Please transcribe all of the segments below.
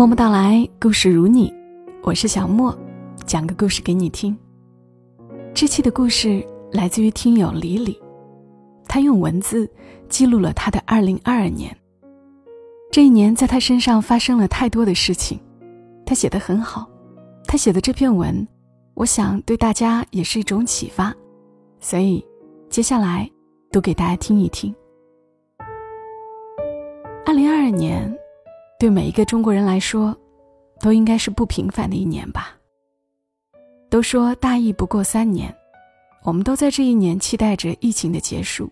默默到来，故事如你，我是小莫，讲个故事给你听。这期的故事来自于听友李李，他用文字记录了他的二零二二年。这一年，在他身上发生了太多的事情，他写得很好。他写的这篇文，我想对大家也是一种启发，所以接下来读给大家听一听。二零二二年。对每一个中国人来说，都应该是不平凡的一年吧。都说大疫不过三年，我们都在这一年期待着疫情的结束。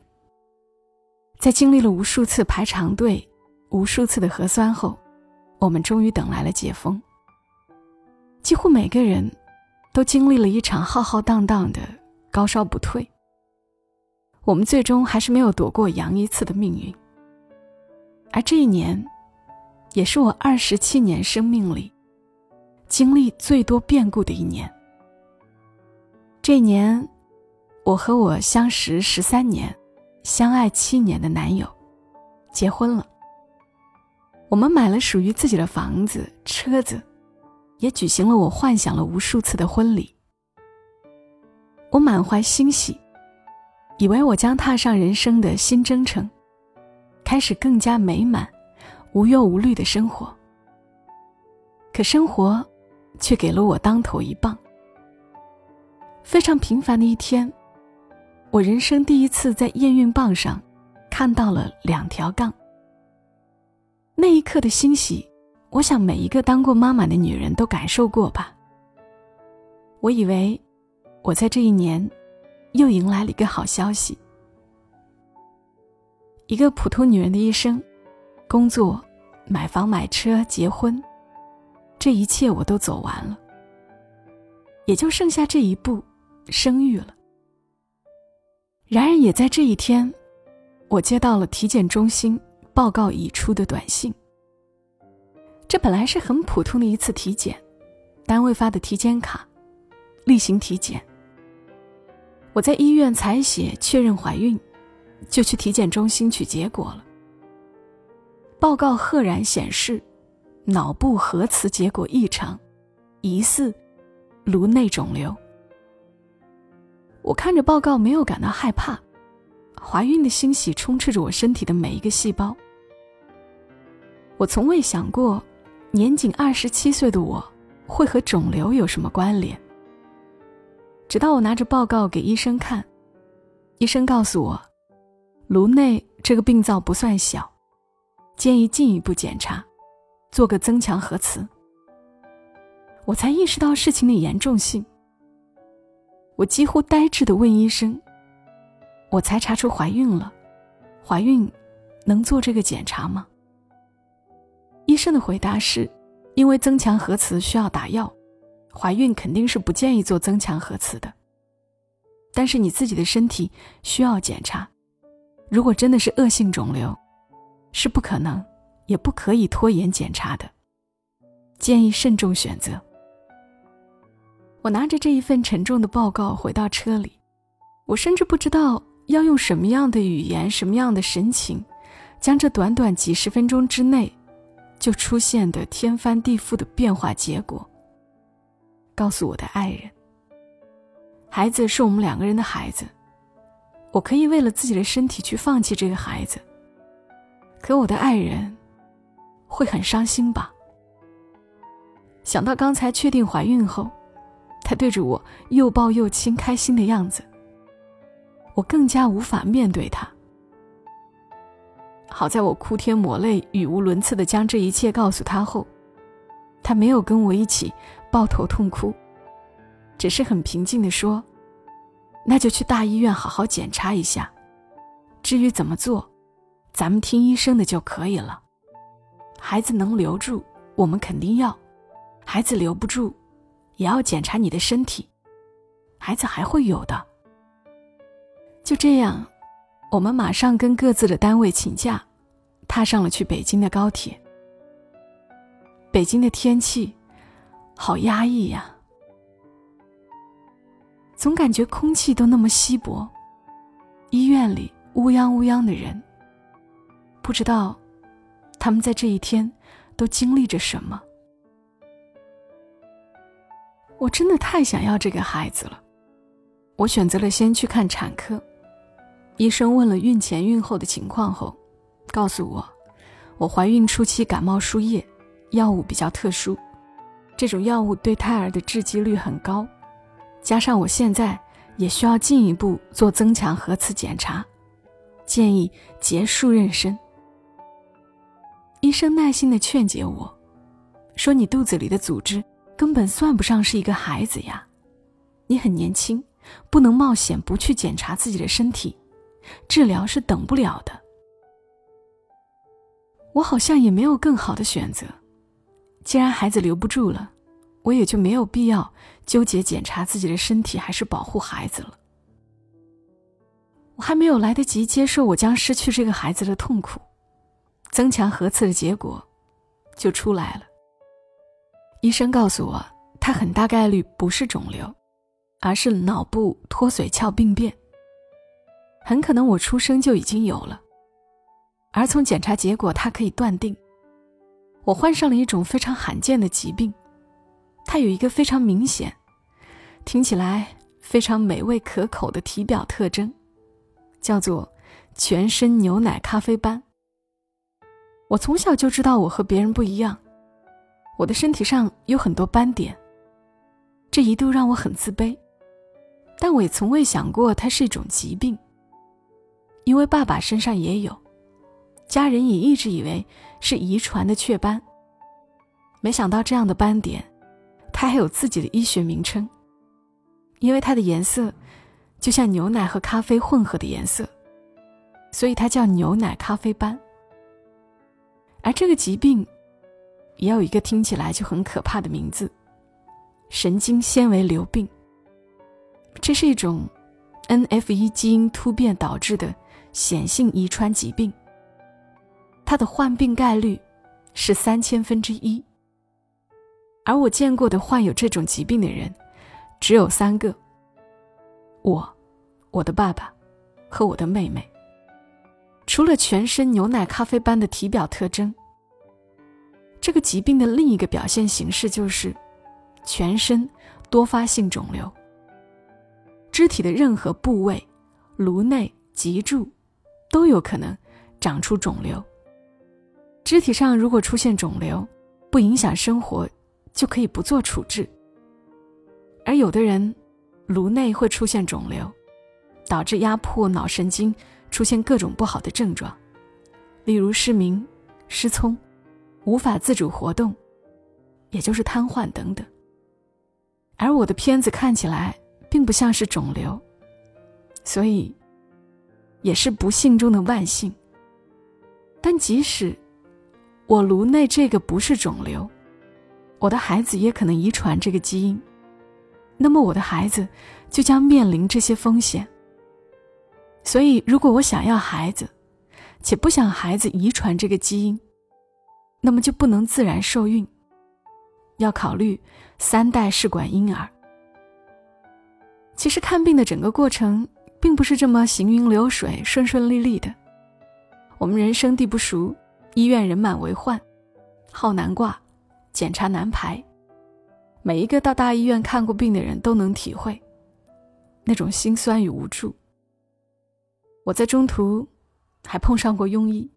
在经历了无数次排长队、无数次的核酸后，我们终于等来了解封。几乎每个人都经历了一场浩浩荡荡的高烧不退。我们最终还是没有躲过阳一次的命运。而这一年。也是我二十七年生命里经历最多变故的一年。这一年，我和我相识十三年、相爱七年的男友结婚了。我们买了属于自己的房子、车子，也举行了我幻想了无数次的婚礼。我满怀欣喜，以为我将踏上人生的新征程，开始更加美满。无忧无虑的生活，可生活却给了我当头一棒。非常平凡的一天，我人生第一次在验孕棒上看到了两条杠。那一刻的欣喜，我想每一个当过妈妈的女人都感受过吧。我以为我在这一年又迎来了一个好消息。一个普通女人的一生。工作、买房、买车、结婚，这一切我都走完了，也就剩下这一步，生育了。然而，也在这一天，我接到了体检中心报告已出的短信。这本来是很普通的一次体检，单位发的体检卡，例行体检。我在医院采血确认怀孕，就去体检中心取结果了。报告赫然显示，脑部核磁结果异常，疑似颅内肿瘤。我看着报告，没有感到害怕，怀孕的欣喜充斥着我身体的每一个细胞。我从未想过，年仅二十七岁的我会和肿瘤有什么关联。直到我拿着报告给医生看，医生告诉我，颅内这个病灶不算小。建议进一步检查，做个增强核磁。我才意识到事情的严重性。我几乎呆滞的问医生：“我才查出怀孕了，怀孕能做这个检查吗？”医生的回答是：“因为增强核磁需要打药，怀孕肯定是不建议做增强核磁的。但是你自己的身体需要检查，如果真的是恶性肿瘤。”是不可能，也不可以拖延检查的，建议慎重选择。我拿着这一份沉重的报告回到车里，我甚至不知道要用什么样的语言、什么样的神情，将这短短几十分钟之内就出现的天翻地覆的变化结果告诉我的爱人。孩子是我们两个人的孩子，我可以为了自己的身体去放弃这个孩子。可我的爱人会很伤心吧？想到刚才确定怀孕后，他对着我又抱又亲，开心的样子，我更加无法面对他。好在我哭天抹泪、语无伦次的将这一切告诉他后，他没有跟我一起抱头痛哭，只是很平静的说：“那就去大医院好好检查一下，至于怎么做。”咱们听医生的就可以了。孩子能留住，我们肯定要；孩子留不住，也要检查你的身体。孩子还会有的。就这样，我们马上跟各自的单位请假，踏上了去北京的高铁。北京的天气好压抑呀，总感觉空气都那么稀薄，医院里乌泱乌泱的人。不知道，他们在这一天都经历着什么，我真的太想要这个孩子了。我选择了先去看产科，医生问了孕前孕后的情况后，告诉我，我怀孕初期感冒输液，药物比较特殊，这种药物对胎儿的致畸率很高，加上我现在也需要进一步做增强核磁检查，建议结束妊娠。医生耐心的劝解我，说：“你肚子里的组织根本算不上是一个孩子呀，你很年轻，不能冒险不去检查自己的身体，治疗是等不了的。”我好像也没有更好的选择，既然孩子留不住了，我也就没有必要纠结检查自己的身体还是保护孩子了。我还没有来得及接受我将失去这个孩子的痛苦。增强核磁的结果就出来了。医生告诉我，他很大概率不是肿瘤，而是脑部脱髓鞘病变。很可能我出生就已经有了。而从检查结果，他可以断定我患上了一种非常罕见的疾病。它有一个非常明显、听起来非常美味可口的体表特征，叫做全身牛奶咖啡斑。我从小就知道我和别人不一样，我的身体上有很多斑点，这一度让我很自卑，但我也从未想过它是一种疾病，因为爸爸身上也有，家人也一直以为是遗传的雀斑。没想到这样的斑点，它还有自己的医学名称，因为它的颜色就像牛奶和咖啡混合的颜色，所以它叫牛奶咖啡斑。而这个疾病，也有一个听起来就很可怕的名字——神经纤维瘤病。这是一种 NF1 基因突变导致的显性遗传疾病。它的患病概率是三千分之一。而我见过的患有这种疾病的人，只有三个：我、我的爸爸和我的妹妹。除了全身牛奶咖啡斑的体表特征，这个疾病的另一个表现形式就是全身多发性肿瘤。肢体的任何部位，颅内、脊柱都有可能长出肿瘤。肢体上如果出现肿瘤，不影响生活，就可以不做处置。而有的人颅内会出现肿瘤，导致压迫脑神经。出现各种不好的症状，例如失明、失聪、无法自主活动，也就是瘫痪等等。而我的片子看起来并不像是肿瘤，所以也是不幸中的万幸。但即使我颅内这个不是肿瘤，我的孩子也可能遗传这个基因，那么我的孩子就将面临这些风险。所以，如果我想要孩子，且不想孩子遗传这个基因，那么就不能自然受孕，要考虑三代试管婴儿。其实看病的整个过程并不是这么行云流水、顺顺利利的。我们人生地不熟，医院人满为患，号难挂，检查难排。每一个到大医院看过病的人都能体会那种心酸与无助。我在中途还碰上过庸医，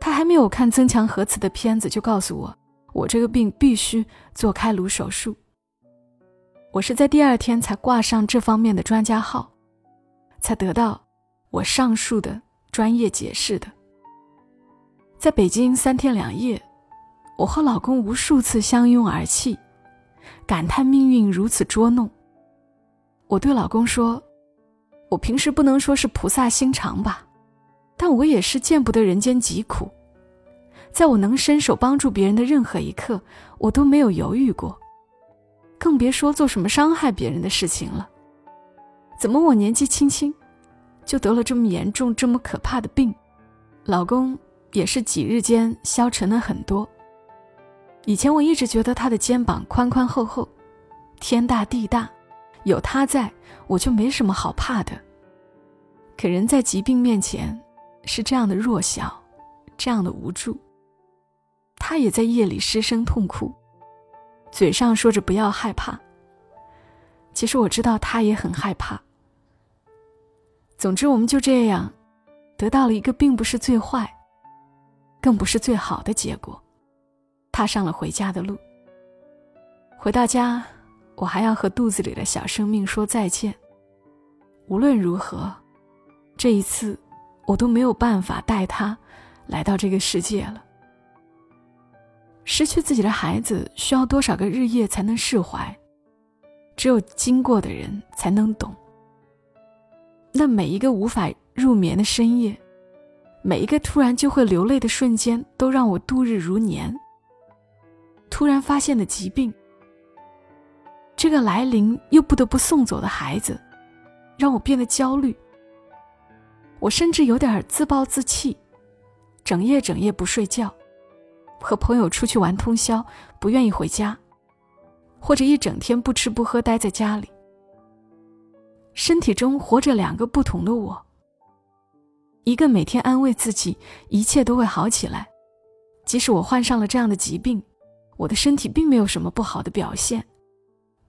他还没有看增强核磁的片子就告诉我，我这个病必须做开颅手术。我是在第二天才挂上这方面的专家号，才得到我上述的专业解释的。在北京三天两夜，我和老公无数次相拥而泣，感叹命运如此捉弄。我对老公说。我平时不能说是菩萨心肠吧，但我也是见不得人间疾苦，在我能伸手帮助别人的任何一刻，我都没有犹豫过，更别说做什么伤害别人的事情了。怎么我年纪轻轻，就得了这么严重、这么可怕的病？老公也是几日间消沉了很多。以前我一直觉得他的肩膀宽宽厚厚，天大地大。有他在，我就没什么好怕的。可人在疾病面前是这样的弱小，这样的无助。他也在夜里失声痛哭，嘴上说着不要害怕，其实我知道他也很害怕。总之，我们就这样得到了一个并不是最坏，更不是最好的结果，踏上了回家的路。回到家，我还要和肚子里的小生命说再见。无论如何，这一次我都没有办法带他来到这个世界了。失去自己的孩子需要多少个日夜才能释怀？只有经过的人才能懂。那每一个无法入眠的深夜，每一个突然就会流泪的瞬间，都让我度日如年。突然发现的疾病，这个来临又不得不送走的孩子，让我变得焦虑。我甚至有点自暴自弃，整夜整夜不睡觉，和朋友出去玩通宵，不愿意回家，或者一整天不吃不喝待在家里。身体中活着两个不同的我。一个每天安慰自己一切都会好起来，即使我患上了这样的疾病，我的身体并没有什么不好的表现。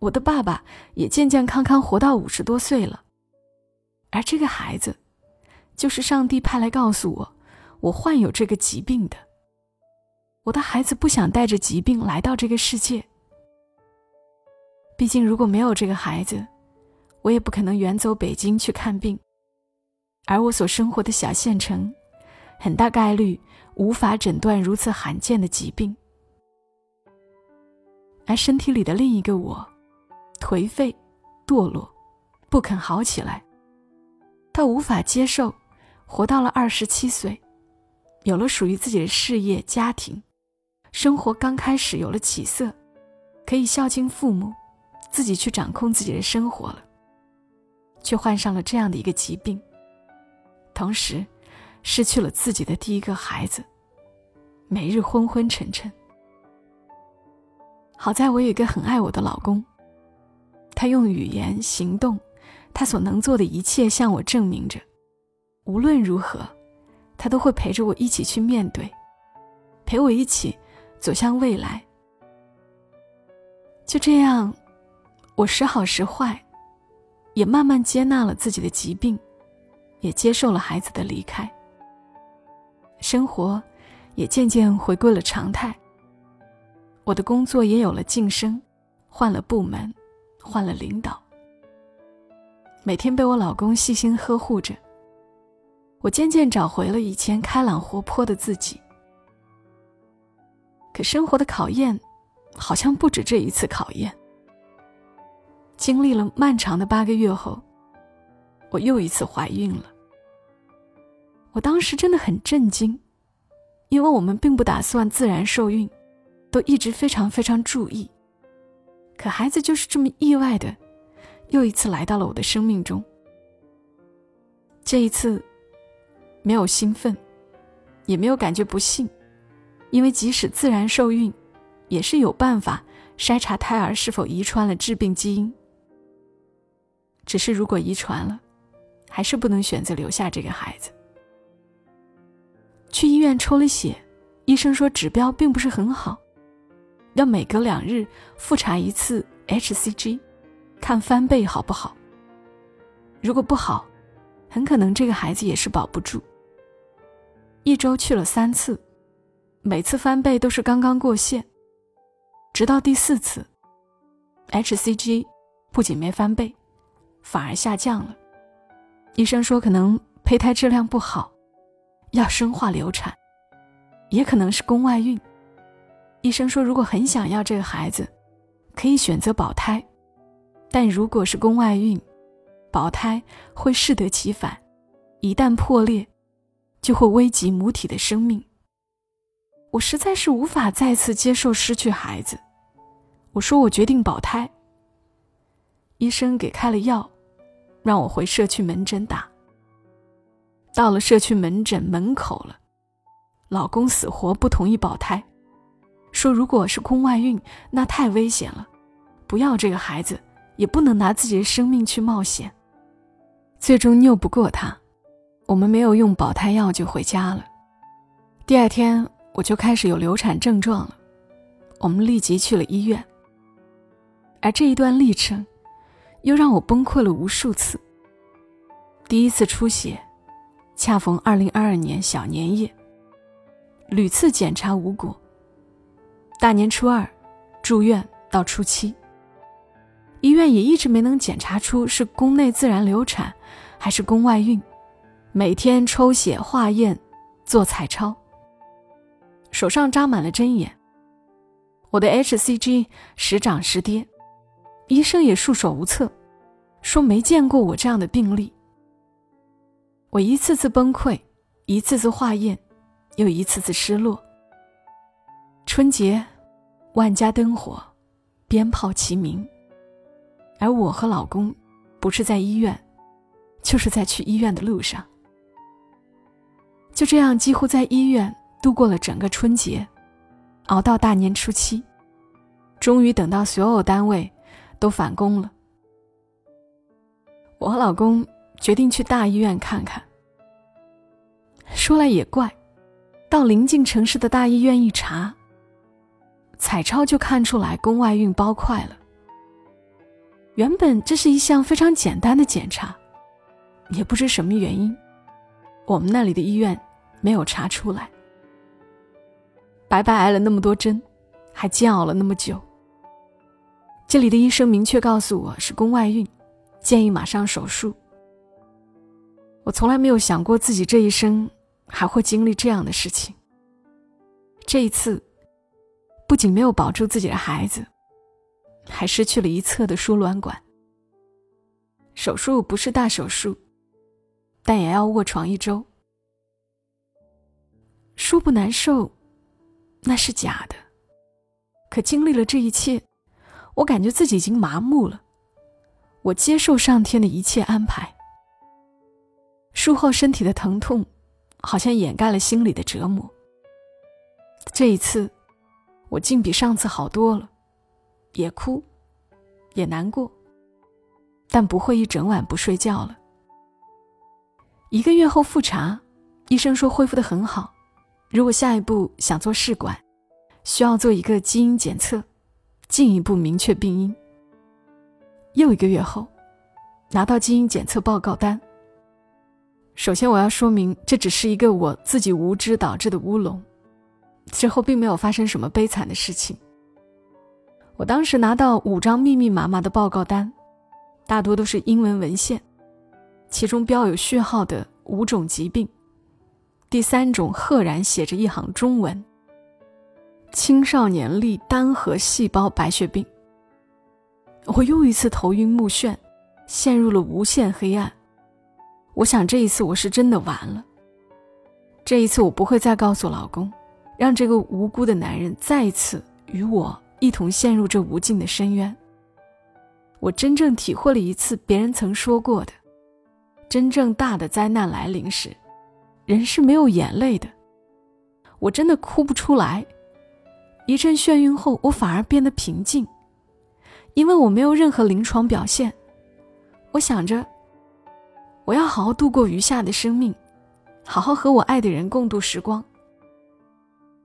我的爸爸也健健康康活到五十多岁了，而这个孩子，就是上帝派来告诉我，我患有这个疾病的。我的孩子不想带着疾病来到这个世界。毕竟，如果没有这个孩子，我也不可能远走北京去看病，而我所生活的小县城，很大概率无法诊断如此罕见的疾病。而身体里的另一个我，颓废、堕落，不肯好起来。他无法接受，活到了二十七岁，有了属于自己的事业、家庭，生活刚开始有了起色，可以孝敬父母，自己去掌控自己的生活了。却患上了这样的一个疾病，同时失去了自己的第一个孩子，每日昏昏沉沉。好在我有一个很爱我的老公，他用语言、行动，他所能做的一切向我证明着，无论如何，他都会陪着我一起去面对，陪我一起走向未来。就这样，我时好时坏。也慢慢接纳了自己的疾病，也接受了孩子的离开。生活也渐渐回归了常态。我的工作也有了晋升，换了部门，换了领导。每天被我老公细心呵护着，我渐渐找回了以前开朗活泼的自己。可生活的考验，好像不止这一次考验。经历了漫长的八个月后，我又一次怀孕了。我当时真的很震惊，因为我们并不打算自然受孕，都一直非常非常注意。可孩子就是这么意外的，又一次来到了我的生命中。这一次，没有兴奋，也没有感觉不幸，因为即使自然受孕，也是有办法筛查胎儿是否遗传了致病基因。只是如果遗传了，还是不能选择留下这个孩子。去医院抽了血，医生说指标并不是很好，要每隔两日复查一次 HCG，看翻倍好不好。如果不好，很可能这个孩子也是保不住。一周去了三次，每次翻倍都是刚刚过线，直到第四次，HCG 不仅没翻倍。反而下降了，医生说可能胚胎质量不好，要生化流产，也可能是宫外孕。医生说如果很想要这个孩子，可以选择保胎，但如果是宫外孕，保胎会适得其反，一旦破裂，就会危及母体的生命。我实在是无法再次接受失去孩子，我说我决定保胎。医生给开了药，让我回社区门诊打。到了社区门诊门口了，老公死活不同意保胎，说如果是宫外孕，那太危险了，不要这个孩子，也不能拿自己的生命去冒险。最终拗不过他，我们没有用保胎药就回家了。第二天我就开始有流产症状了，我们立即去了医院。而这一段历程。又让我崩溃了无数次。第一次出血，恰逢二零二二年小年夜，屡次检查无果。大年初二，住院到初七，医院也一直没能检查出是宫内自然流产，还是宫外孕。每天抽血化验，做彩超。手上扎满了针眼。我的 HCG 时涨时跌，医生也束手无策，说没见过我这样的病例。我一次次崩溃，一次次化验，又一次次失落。春节，万家灯火，鞭炮齐鸣，而我和老公，不是在医院，就是在去医院的路上。就这样，几乎在医院度过了整个春节，熬到大年初七，终于等到所有单位都返工了。我和老公。决定去大医院看看。说来也怪，到临近城市的大医院一查，彩超就看出来宫外孕包块了。原本这是一项非常简单的检查，也不知什么原因，我们那里的医院没有查出来。白白挨了那么多针，还煎熬了那么久。这里的医生明确告诉我是宫外孕，建议马上手术。我从来没有想过自己这一生还会经历这样的事情。这一次，不仅没有保住自己的孩子，还失去了一侧的输卵管。手术不是大手术，但也要卧床一周。说不难受，那是假的。可经历了这一切，我感觉自己已经麻木了。我接受上天的一切安排。术后身体的疼痛，好像掩盖了心里的折磨。这一次，我竟比上次好多了，也哭，也难过，但不会一整晚不睡觉了。一个月后复查，医生说恢复的很好。如果下一步想做试管，需要做一个基因检测，进一步明确病因。又一个月后，拿到基因检测报告单。首先，我要说明，这只是一个我自己无知导致的乌龙。之后并没有发生什么悲惨的事情。我当时拿到五张密密麻麻的报告单，大多都是英文文献，其中标有序号的五种疾病，第三种赫然写着一行中文：青少年粒单核细胞白血病。我又一次头晕目眩，陷入了无限黑暗。我想这一次我是真的完了。这一次我不会再告诉老公，让这个无辜的男人再一次与我一同陷入这无尽的深渊。我真正体会了一次别人曾说过的：真正大的灾难来临时，人是没有眼泪的。我真的哭不出来。一阵眩晕后，我反而变得平静，因为我没有任何临床表现。我想着。我要好好度过余下的生命，好好和我爱的人共度时光。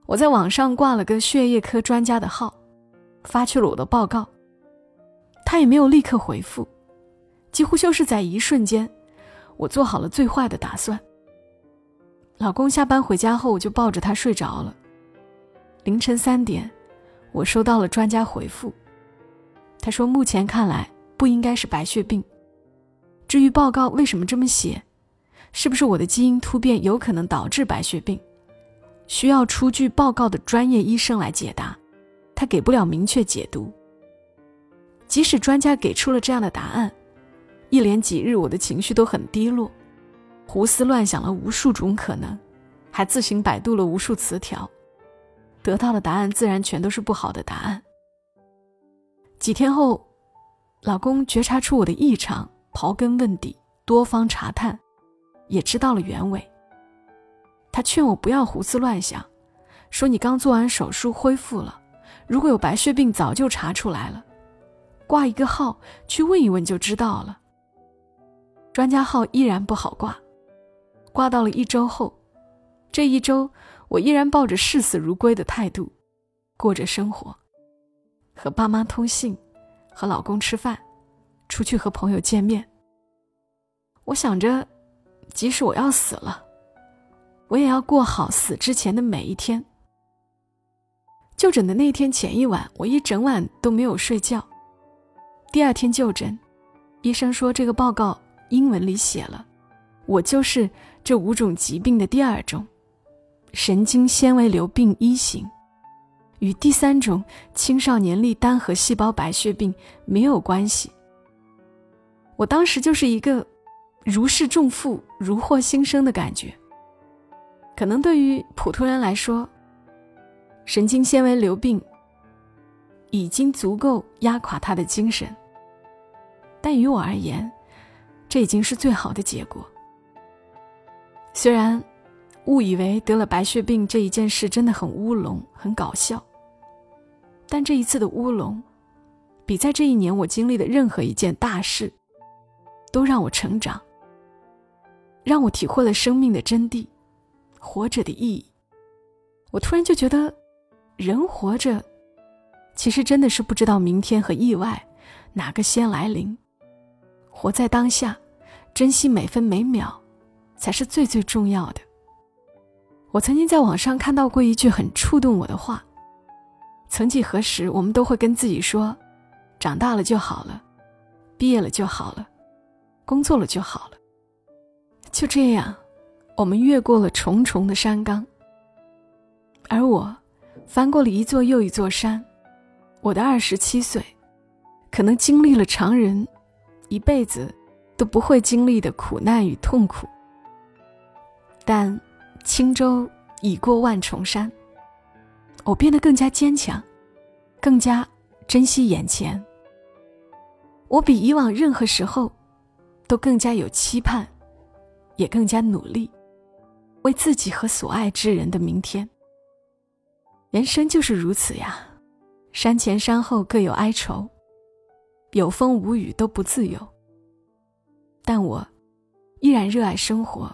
我在网上挂了个血液科专家的号，发去了我的报告，他也没有立刻回复，几乎就是在一瞬间，我做好了最坏的打算。老公下班回家后，我就抱着他睡着了。凌晨三点，我收到了专家回复，他说目前看来不应该是白血病。至于报告为什么这么写，是不是我的基因突变有可能导致白血病，需要出具报告的专业医生来解答，他给不了明确解读。即使专家给出了这样的答案，一连几日我的情绪都很低落，胡思乱想了无数种可能，还自行百度了无数词条，得到的答案自然全都是不好的答案。几天后，老公觉察出我的异常。刨根问底，多方查探，也知道了原委。他劝我不要胡思乱想，说你刚做完手术恢复了，如果有白血病早就查出来了，挂一个号去问一问就知道了。专家号依然不好挂，挂到了一周后，这一周我依然抱着视死如归的态度过着生活，和爸妈通信，和老公吃饭。出去和朋友见面。我想着，即使我要死了，我也要过好死之前的每一天。就诊的那天前一晚，我一整晚都没有睡觉。第二天就诊，医生说这个报告英文里写了，我就是这五种疾病的第二种，神经纤维瘤病一型。与第三种青少年粒单核细胞白血病没有关系。我当时就是一个如释重负、如获新生的感觉。可能对于普通人来说，神经纤维瘤病已经足够压垮他的精神，但于我而言，这已经是最好的结果。虽然误以为得了白血病这一件事真的很乌龙、很搞笑。但这一次的乌龙，比在这一年我经历的任何一件大事，都让我成长，让我体会了生命的真谛，活着的意义。我突然就觉得，人活着，其实真的是不知道明天和意外哪个先来临。活在当下，珍惜每分每秒，才是最最重要的。我曾经在网上看到过一句很触动我的话。曾几何时，我们都会跟自己说：“长大了就好了，毕业了就好了，工作了就好了。”就这样，我们越过了重重的山岗。而我，翻过了一座又一座山。我的二十七岁，可能经历了常人一辈子都不会经历的苦难与痛苦。但轻舟已过万重山。我变得更加坚强，更加珍惜眼前。我比以往任何时候都更加有期盼，也更加努力，为自己和所爱之人的明天。人生就是如此呀，山前山后各有哀愁，有风无雨都不自由。但我依然热爱生活，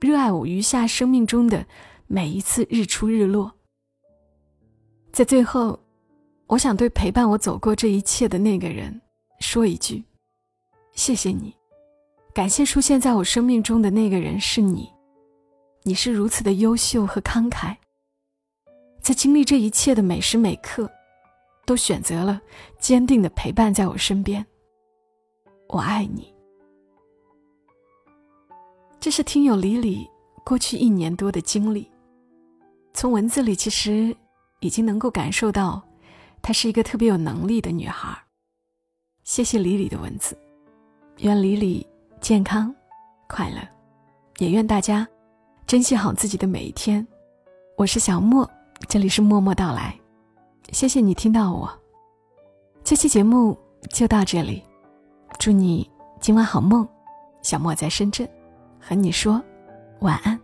热爱我余下生命中的每一次日出日落。在最后，我想对陪伴我走过这一切的那个人说一句：谢谢你，感谢出现在我生命中的那个人是你，你是如此的优秀和慷慨，在经历这一切的每时每刻，都选择了坚定的陪伴在我身边。我爱你。这是听友李李过去一年多的经历，从文字里其实。已经能够感受到，她是一个特别有能力的女孩。谢谢李李的文字，愿李李健康快乐，也愿大家珍惜好自己的每一天。我是小莫，这里是默默到来，谢谢你听到我。这期节目就到这里，祝你今晚好梦。小莫在深圳，和你说晚安。